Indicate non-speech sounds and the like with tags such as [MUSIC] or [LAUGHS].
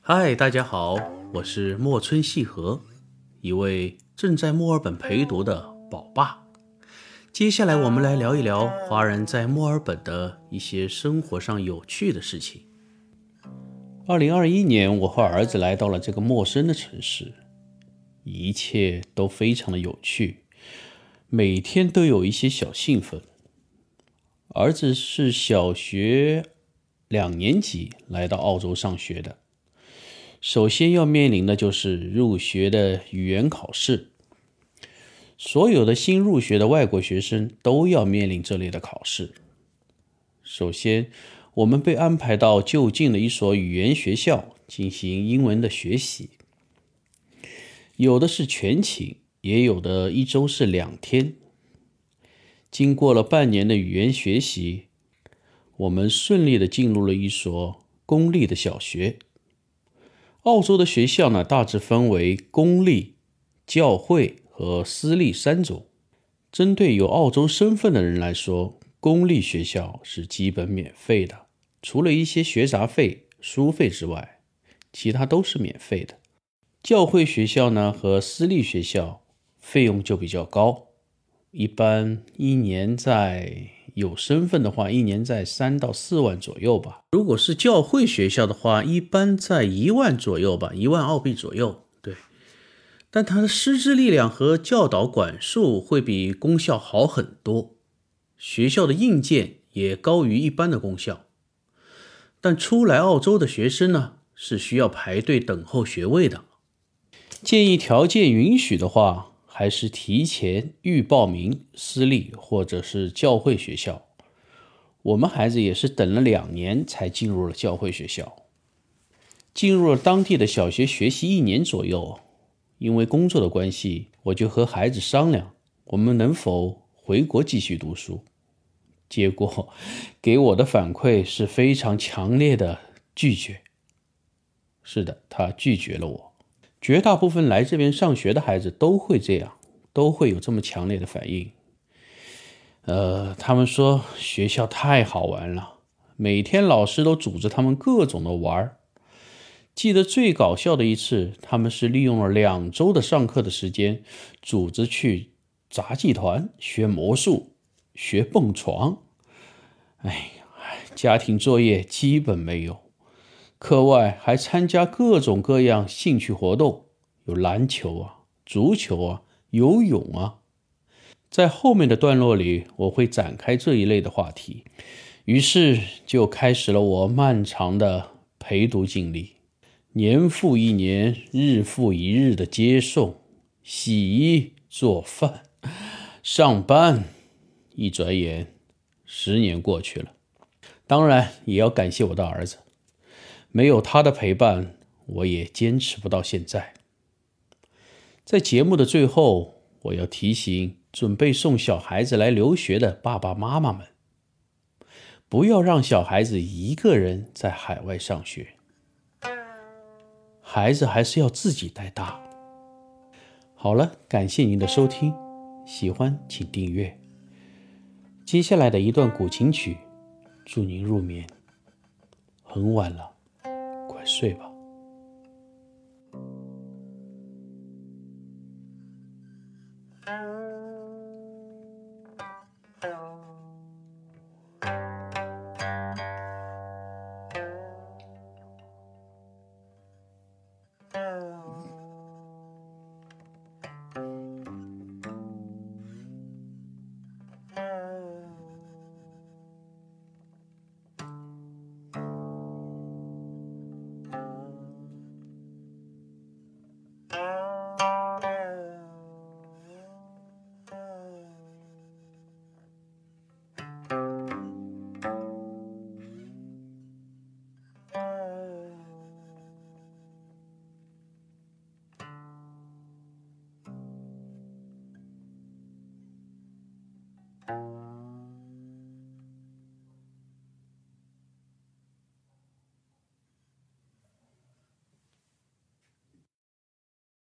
嗨，大家好，我是墨村细河，一位正在墨尔本陪读的宝爸。接下来我们来聊一聊华人在墨尔本的一些生活上有趣的事情。二零二一年，我和儿子来到了这个陌生的城市，一切都非常的有趣，每天都有一些小兴奋。儿子是小学两年级来到澳洲上学的。首先要面临的就是入学的语言考试，所有的新入学的外国学生都要面临这类的考试。首先，我们被安排到就近的一所语言学校进行英文的学习，有的是全勤，也有的一周是两天。经过了半年的语言学习，我们顺利的进入了一所公立的小学。澳洲的学校呢，大致分为公立、教会和私立三种。针对有澳洲身份的人来说，公立学校是基本免费的，除了一些学杂费、书费之外，其他都是免费的。教会学校呢和私立学校费用就比较高，一般一年在。有身份的话，一年在三到四万左右吧。如果是教会学校的话，一般在一万左右吧，一万澳币左右。但他的师资力量和教导管束会比公校好很多，学校的硬件也高于一般的公校。但初来澳洲的学生呢，是需要排队等候学位的。建议条件允许的话。还是提前预报名私立或者是教会学校。我们孩子也是等了两年才进入了教会学校，进入了当地的小学学习一年左右。因为工作的关系，我就和孩子商量，我们能否回国继续读书。结果 [LAUGHS] 给我的反馈是非常强烈的拒绝。是的，他拒绝了我。绝大部分来这边上学的孩子都会这样，都会有这么强烈的反应。呃，他们说学校太好玩了，每天老师都组织他们各种的玩儿。记得最搞笑的一次，他们是利用了两周的上课的时间，组织去杂技团学魔术、学蹦床。哎呀，家庭作业基本没有。课外还参加各种各样兴趣活动，有篮球啊、足球啊、游泳啊。在后面的段落里，我会展开这一类的话题。于是就开始了我漫长的陪读经历，年复一年、日复一日的接送、洗衣、做饭、上班。一转眼，十年过去了。当然，也要感谢我的儿子。没有他的陪伴，我也坚持不到现在。在节目的最后，我要提醒准备送小孩子来留学的爸爸妈妈们，不要让小孩子一个人在海外上学，孩子还是要自己带大。好了，感谢您的收听，喜欢请订阅。接下来的一段古琴曲，祝您入眠。很晚了。快睡吧。Ah.